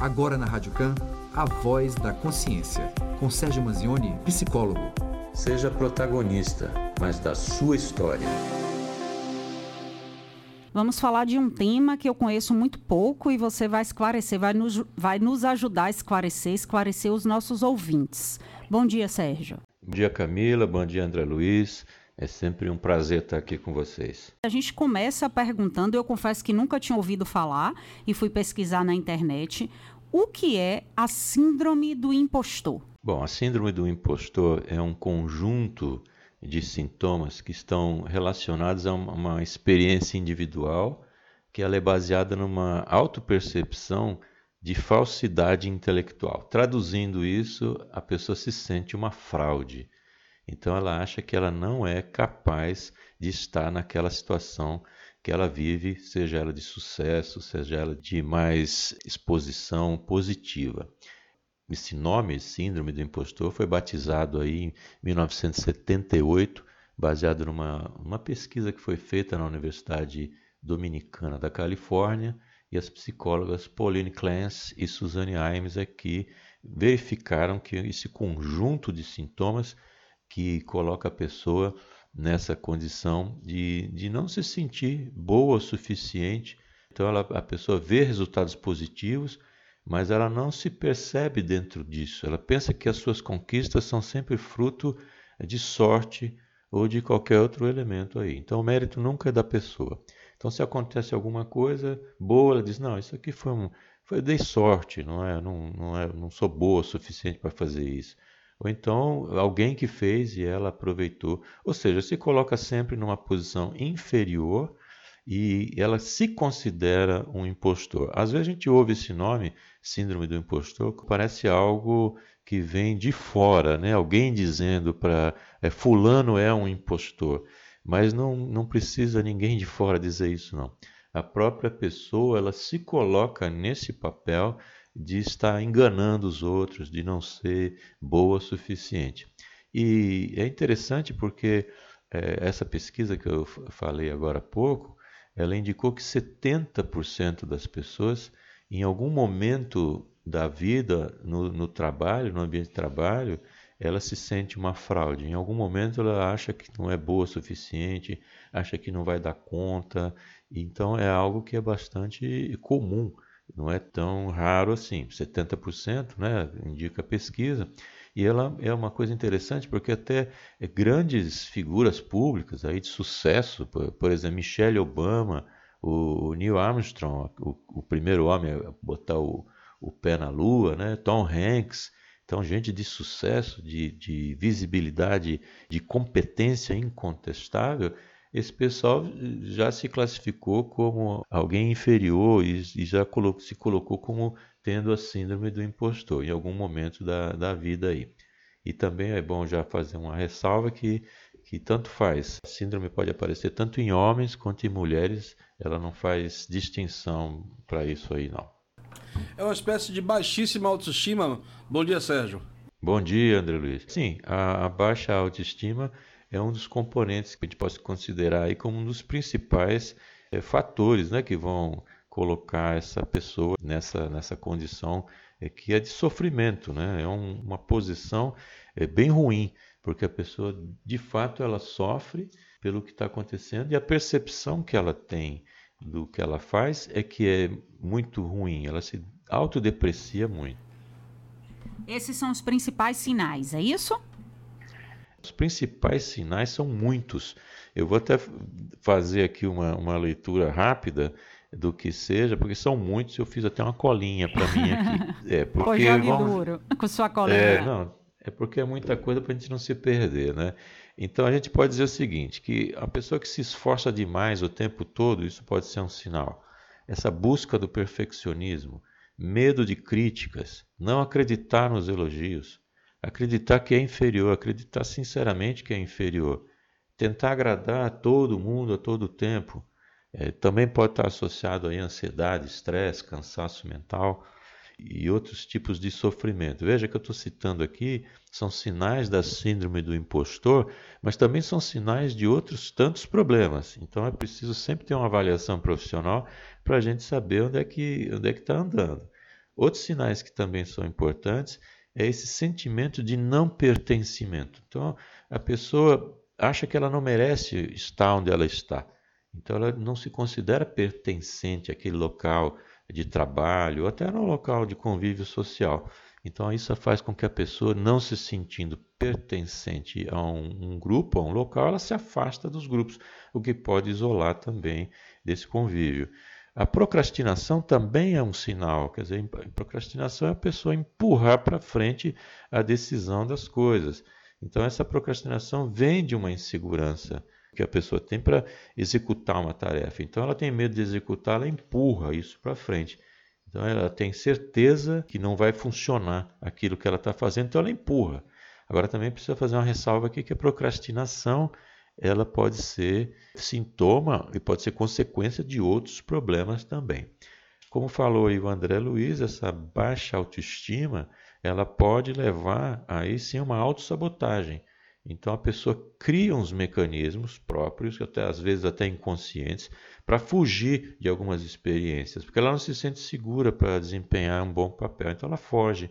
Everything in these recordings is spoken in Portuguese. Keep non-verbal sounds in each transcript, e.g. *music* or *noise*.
Agora na Rádio Can, a voz da consciência, com Sérgio Manzioni, psicólogo. Seja protagonista, mas da sua história. Vamos falar de um tema que eu conheço muito pouco e você vai esclarecer, vai nos, vai nos ajudar a esclarecer, esclarecer os nossos ouvintes. Bom dia, Sérgio. Bom dia, Camila. Bom dia, André Luiz. É sempre um prazer estar aqui com vocês. A gente começa perguntando, eu confesso que nunca tinha ouvido falar e fui pesquisar na internet, o que é a síndrome do impostor? Bom, a síndrome do impostor é um conjunto de sintomas que estão relacionados a uma experiência individual que ela é baseada numa autopercepção de falsidade intelectual. Traduzindo isso, a pessoa se sente uma fraude. Então ela acha que ela não é capaz de estar naquela situação que ela vive, seja ela de sucesso, seja ela de mais exposição positiva. Esse nome, síndrome do impostor, foi batizado aí em 1978, baseado numa uma pesquisa que foi feita na Universidade Dominicana da Califórnia, e as psicólogas Pauline Clance e Suzanne Imes aqui verificaram que esse conjunto de sintomas que coloca a pessoa nessa condição de, de não se sentir boa o suficiente. Então ela, a pessoa vê resultados positivos, mas ela não se percebe dentro disso. Ela pensa que as suas conquistas são sempre fruto de sorte ou de qualquer outro elemento aí. Então o mérito nunca é da pessoa. Então se acontece alguma coisa boa, ela diz: "Não, isso aqui foi um foi dei sorte, não é, não, não é, não sou boa o suficiente para fazer isso". Ou então alguém que fez e ela aproveitou. Ou seja, se coloca sempre numa posição inferior e ela se considera um impostor. Às vezes a gente ouve esse nome, síndrome do impostor, que parece algo que vem de fora, né? Alguém dizendo para é, fulano é um impostor, mas não, não precisa ninguém de fora dizer isso não. A própria pessoa ela se coloca nesse papel de estar enganando os outros, de não ser boa o suficiente. E é interessante porque é, essa pesquisa que eu falei agora há pouco, ela indicou que 70% das pessoas, em algum momento da vida, no, no, trabalho, no ambiente de trabalho, ela se sente uma fraude. Em algum momento ela acha que não é boa o suficiente, acha que não vai dar conta. Então é algo que é bastante comum não é tão raro assim, 70%, né, indica a pesquisa. E ela é uma coisa interessante porque até grandes figuras públicas aí de sucesso, por, exemplo, Michelle Obama, o Neil Armstrong, o, o primeiro homem a botar o, o, pé na Lua, né, Tom Hanks, então gente de sucesso, de, de visibilidade, de competência incontestável, esse pessoal já se classificou como alguém inferior e, e já colocou, se colocou como tendo a síndrome do impostor em algum momento da, da vida aí. E também é bom já fazer uma ressalva que, que tanto faz. A síndrome pode aparecer tanto em homens quanto em mulheres, ela não faz distinção para isso aí não. É uma espécie de baixíssima autoestima. Bom dia, Sérgio. Bom dia, André Luiz. Sim, a, a baixa autoestima é um dos componentes que a gente pode considerar aí como um dos principais é, fatores né, que vão colocar essa pessoa nessa, nessa condição é, que é de sofrimento. Né? É um, uma posição é, bem ruim, porque a pessoa de fato ela sofre pelo que está acontecendo e a percepção que ela tem do que ela faz é que é muito ruim, ela se autodeprecia muito. Esses são os principais sinais, é isso? Os principais sinais são muitos. Eu vou até fazer aqui uma, uma leitura rápida do que seja, porque são muitos. Eu fiz até uma colinha para mim aqui. *laughs* É, porque já vamos... duro com sua colinha. É, não, é porque é muita coisa para a gente não se perder, né? Então a gente pode dizer o seguinte, que a pessoa que se esforça demais o tempo todo, isso pode ser um sinal. Essa busca do perfeccionismo, medo de críticas, não acreditar nos elogios, acreditar que é inferior, acreditar sinceramente que é inferior, tentar agradar a todo mundo a todo tempo, é, também pode estar associado a ansiedade, estresse, cansaço mental e outros tipos de sofrimento. Veja que eu estou citando aqui são sinais da síndrome do impostor, mas também são sinais de outros tantos problemas. Então é preciso sempre ter uma avaliação profissional para a gente saber onde é que onde é que está andando. Outros sinais que também são importantes é esse sentimento de não pertencimento. Então, a pessoa acha que ela não merece estar onde ela está. Então, ela não se considera pertencente àquele local de trabalho, ou até no local de convívio social. Então, isso faz com que a pessoa, não se sentindo pertencente a um, um, grupo, a um local, ela se afasta dos grupos, o que pode isolar também desse convívio. A procrastinação também é um sinal, quer dizer, procrastinação é a pessoa empurrar para frente a decisão das coisas. Então, essa procrastinação vem de uma insegurança que a pessoa tem para executar uma tarefa. Então, ela tem medo de executar, ela empurra isso para frente. Então, ela tem certeza que não vai funcionar aquilo que ela está fazendo, então ela empurra. Agora, também precisa fazer uma ressalva aqui que a procrastinação ela pode ser sintoma e pode ser consequência de outros problemas também. Como falou aí o André Luiz, essa baixa autoestima, ela pode levar aí sim uma autossabotagem. Então a pessoa cria uns mecanismos próprios, até às vezes até inconscientes, para fugir de algumas experiências, porque ela não se sente segura para desempenhar um bom papel, então ela foge.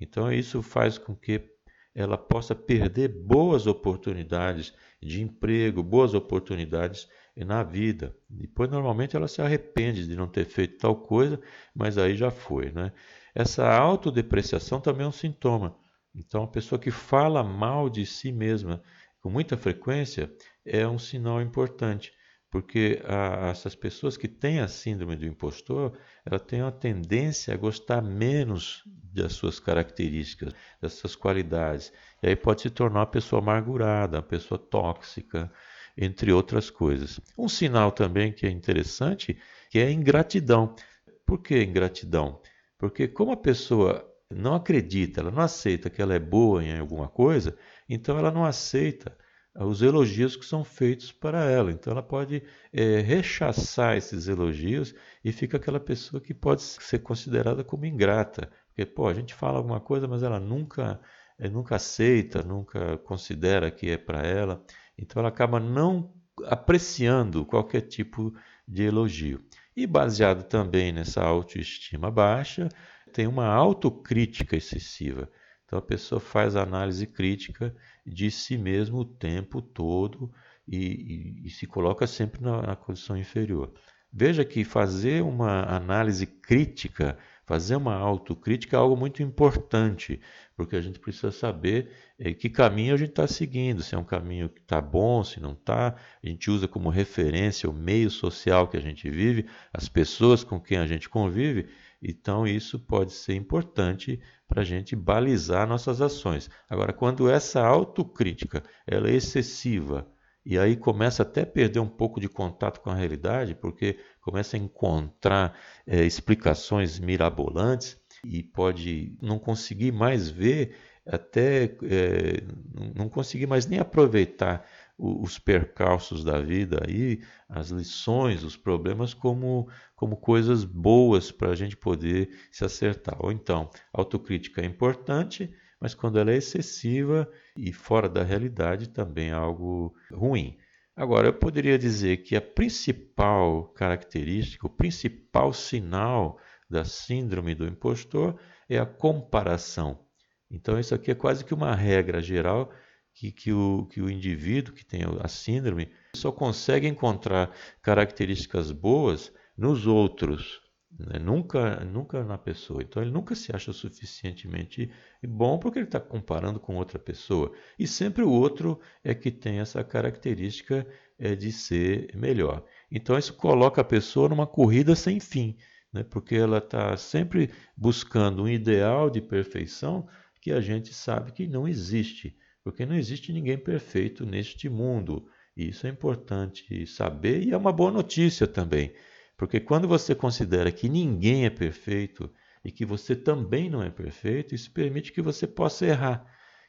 Então isso faz com que ela possa perder boas oportunidades de emprego, boas oportunidades na vida. Depois, normalmente, ela se arrepende de não ter feito tal coisa, mas aí já foi. Né? Essa autodepreciação também é um sintoma. Então, a pessoa que fala mal de si mesma com muita frequência é um sinal importante, porque a, essas pessoas que têm a síndrome do impostor, ela tem uma tendência a gostar menos das suas características, das suas qualidades. E aí pode se tornar uma pessoa amargurada, uma pessoa tóxica, entre outras coisas. Um sinal também que é interessante, que é a ingratidão. Por que ingratidão? Porque como a pessoa não acredita, ela não aceita que ela é boa em alguma coisa, então ela não aceita os elogios que são feitos para ela. Então ela pode é, rechaçar esses elogios e fica aquela pessoa que pode ser considerada como ingrata. Porque, pô, a gente fala alguma coisa, mas ela nunca, é, nunca aceita, nunca considera que é para ela. Então ela acaba não apreciando qualquer tipo de elogio. E baseado também nessa autoestima baixa, tem uma autocrítica excessiva. Então a pessoa faz análise crítica de si mesmo o tempo todo e, e, e se coloca sempre na, na condição inferior. Veja que fazer uma análise crítica Fazer uma autocrítica é algo muito importante, porque a gente precisa saber eh, que caminho a gente está seguindo, se é um caminho que está bom, se não está. A gente usa como referência o meio social que a gente vive, as pessoas com quem a gente convive, então isso pode ser importante para a gente balizar nossas ações. Agora, quando essa autocrítica ela é excessiva, e aí começa até a perder um pouco de contato com a realidade, porque começa a encontrar é, explicações mirabolantes e pode não conseguir mais ver, até é, não conseguir mais nem aproveitar os percalços da vida aí, as lições, os problemas como, como coisas boas para a gente poder se acertar. Ou então, autocrítica é importante, mas quando ela é excessiva e fora da realidade também é algo ruim. Agora, eu poderia dizer que a principal característica, o principal sinal da síndrome do impostor é a comparação. Então, isso aqui é quase que uma regra geral que, que, o, que o indivíduo que tem a síndrome só consegue encontrar características boas nos outros, né? Nunca, nunca na pessoa. Então ele nunca se acha suficientemente bom porque ele está comparando com outra pessoa. E sempre o outro é que tem essa característica é, de ser melhor. Então isso coloca a pessoa numa corrida sem fim, né? porque ela está sempre buscando um ideal de perfeição que a gente sabe que não existe. Porque não existe ninguém perfeito neste mundo. E isso é importante saber e é uma boa notícia também porque quando você considera que ninguém é perfeito e que você também não é perfeito, isso permite que você possa errar.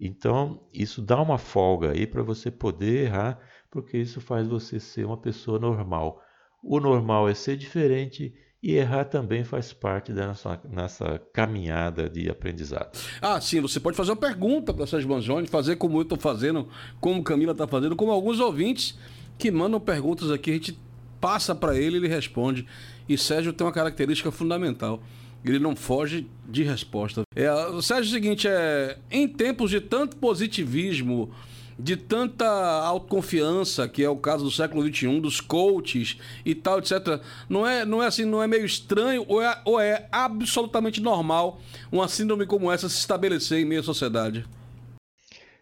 Então, isso dá uma folga aí para você poder errar, porque isso faz você ser uma pessoa normal. O normal é ser diferente e errar também faz parte da nossa, nossa caminhada de aprendizado. Ah, sim, você pode fazer uma pergunta para Sérgio Banzoni, fazer como eu estou fazendo, como Camila está fazendo, como alguns ouvintes que mandam perguntas aqui, a gente passa para ele, ele responde. E Sérgio tem uma característica fundamental. Ele não foge de resposta. É, Sérgio, é o seguinte, é, em tempos de tanto positivismo, de tanta autoconfiança, que é o caso do século XXI, dos coaches e tal, etc. Não é, não é assim, não é meio estranho ou é, ou é absolutamente normal uma síndrome como essa se estabelecer em meio à sociedade?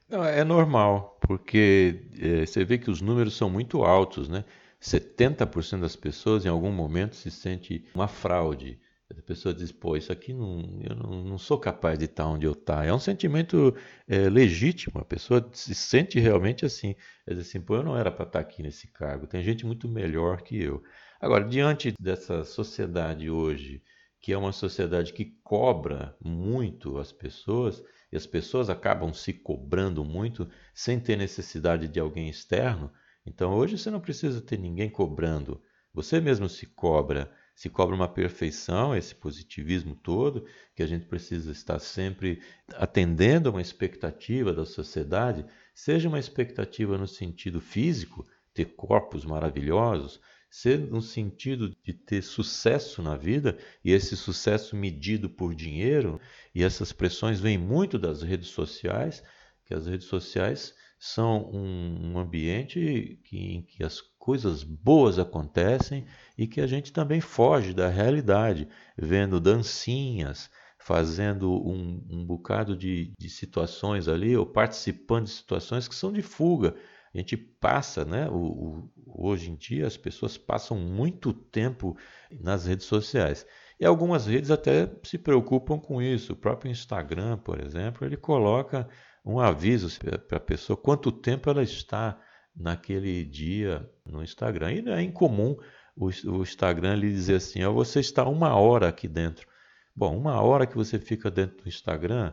Não, é normal, porque é, você vê que os números são muito altos, né? 70% das pessoas em algum momento se sente uma fraude. A pessoa diz, pô, isso aqui não, eu não, não sou capaz de estar onde eu estou. É um sentimento é, legítimo, a pessoa se sente realmente assim. É assim, pô, eu não era para estar aqui nesse cargo, tem gente muito melhor que eu. Agora, diante dessa sociedade hoje, que é uma sociedade que cobra muito as pessoas, e as pessoas acabam se cobrando muito sem ter necessidade de alguém externo, então hoje você não precisa ter ninguém cobrando, você mesmo se cobra se cobra uma perfeição, esse positivismo todo, que a gente precisa estar sempre atendendo a uma expectativa da sociedade, seja uma expectativa no sentido físico, ter corpos maravilhosos, seja no sentido de ter sucesso na vida, e esse sucesso medido por dinheiro, e essas pressões vêm muito das redes sociais, que as redes sociais são um, ambiente que, em que as coisas boas acontecem e que a gente também foge da realidade, vendo dancinhas, fazendo um, um bocado de, de, situações ali, ou participando de situações que são de fuga. A gente passa, né? O, o, hoje em dia as pessoas passam muito tempo nas redes sociais. E algumas redes até se preocupam com isso. O próprio Instagram, por exemplo, ele coloca um aviso para a pessoa quanto tempo ela está naquele dia no Instagram. E não é incomum o, o Instagram lhe dizer assim: ó, você está uma hora aqui dentro. Bom, uma hora que você fica dentro do Instagram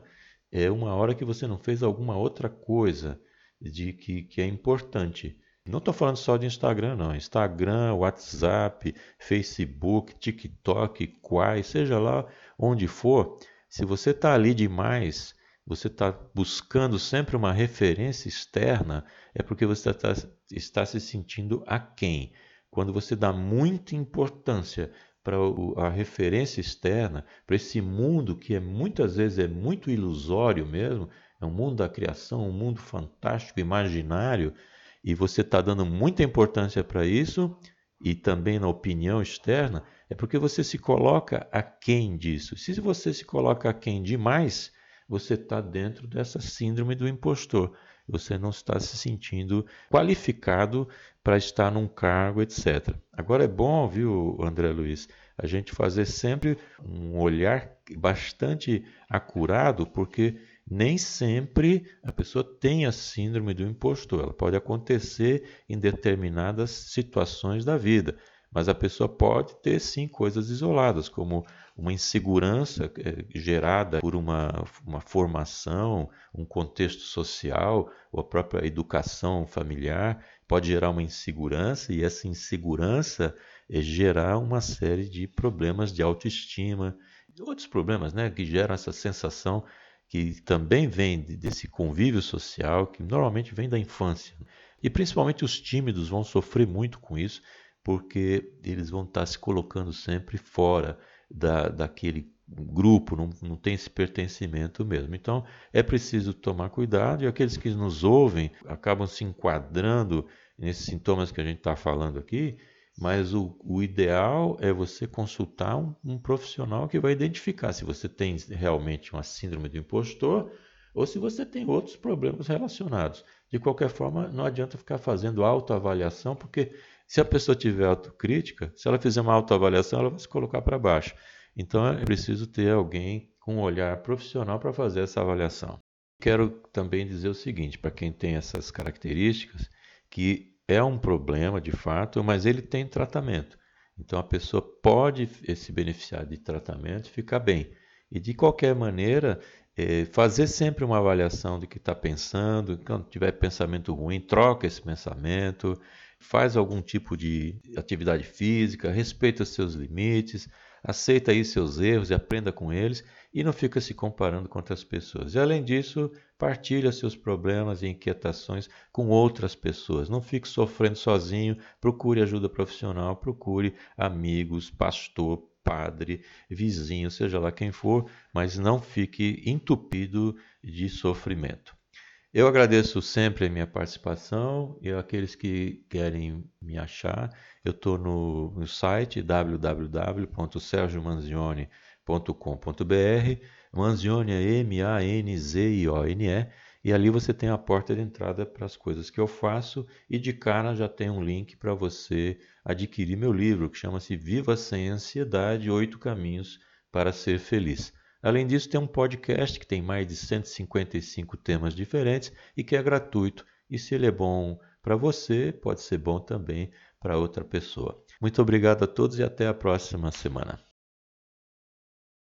é uma hora que você não fez alguma outra coisa de que, que é importante. Não estou falando só de Instagram, não. Instagram, WhatsApp, Facebook, TikTok, Quai, seja lá onde for. Se você está ali demais, você está buscando sempre uma referência externa, é porque você está, está se sentindo aquém. Quando você dá muita importância para a referência externa, para esse mundo que é muitas vezes é muito ilusório mesmo, é um mundo da criação, um mundo fantástico, imaginário, e você está dando muita importância para isso, e também na opinião externa, é porque você se coloca aquém disso. Se você se coloca aquém demais, você está dentro dessa síndrome do impostor. Você não está se sentindo qualificado para estar num cargo, etc. Agora é bom, viu, André Luiz, a gente fazer sempre um olhar bastante acurado, porque nem sempre a pessoa tem a síndrome do impostor. Ela pode acontecer em determinadas situações da vida. Mas a pessoa pode ter sim coisas isoladas, como uma insegurança é, gerada por uma, uma formação, um contexto social, ou a própria educação familiar, pode gerar uma insegurança, e essa insegurança é gerar uma série de problemas de autoestima, outros problemas né, que geram essa sensação que também vem desse convívio social, que normalmente vem da infância. E principalmente os tímidos vão sofrer muito com isso, porque eles vão estar se colocando sempre fora da, daquele grupo, não, não tem esse pertencimento mesmo. Então é preciso tomar cuidado e aqueles que nos ouvem acabam se enquadrando nesses sintomas que a gente está falando aqui, mas o, o, ideal é você consultar um, um, profissional que vai identificar se você tem realmente uma síndrome do impostor ou se você tem outros problemas relacionados. De qualquer forma, não adianta ficar fazendo autoavaliação, porque se a pessoa tiver autocrítica, se ela fizer uma autoavaliação, ela vai se colocar para baixo. Então é preciso ter alguém com um olhar profissional para fazer essa avaliação. Quero também dizer o seguinte, para quem tem essas características, que é um problema de fato, mas ele tem tratamento. Então a pessoa pode se beneficiar de tratamento e ficar bem. E de qualquer maneira, é, fazer sempre uma avaliação do que está pensando. Quando tiver pensamento ruim, troca esse pensamento faz algum tipo de atividade física, respeita seus limites, aceita aí seus erros e aprenda com eles e não fica se comparando com outras pessoas. E além disso, partilha seus problemas e inquietações com outras pessoas. Não fique sofrendo sozinho, procure ajuda profissional, procure amigos, pastor, padre, vizinho, seja lá quem for, mas não fique entupido de sofrimento. Eu agradeço sempre a minha participação e aqueles que querem me achar, eu estou no, no, site www.sergiomanzione.com.br. Manzione é M-A-N-Z-I-O-N-E e ali você tem a porta de entrada para as coisas que eu faço e de cara já tem um link para você adquirir meu livro que chama-se Viva Sem Ansiedade: Oito Caminhos para Ser Feliz. Além disso, tem um podcast que tem mais de 155 temas diferentes e que é gratuito. E se ele é bom para você, pode ser bom também para outra pessoa. Muito obrigado a todos e até a próxima semana.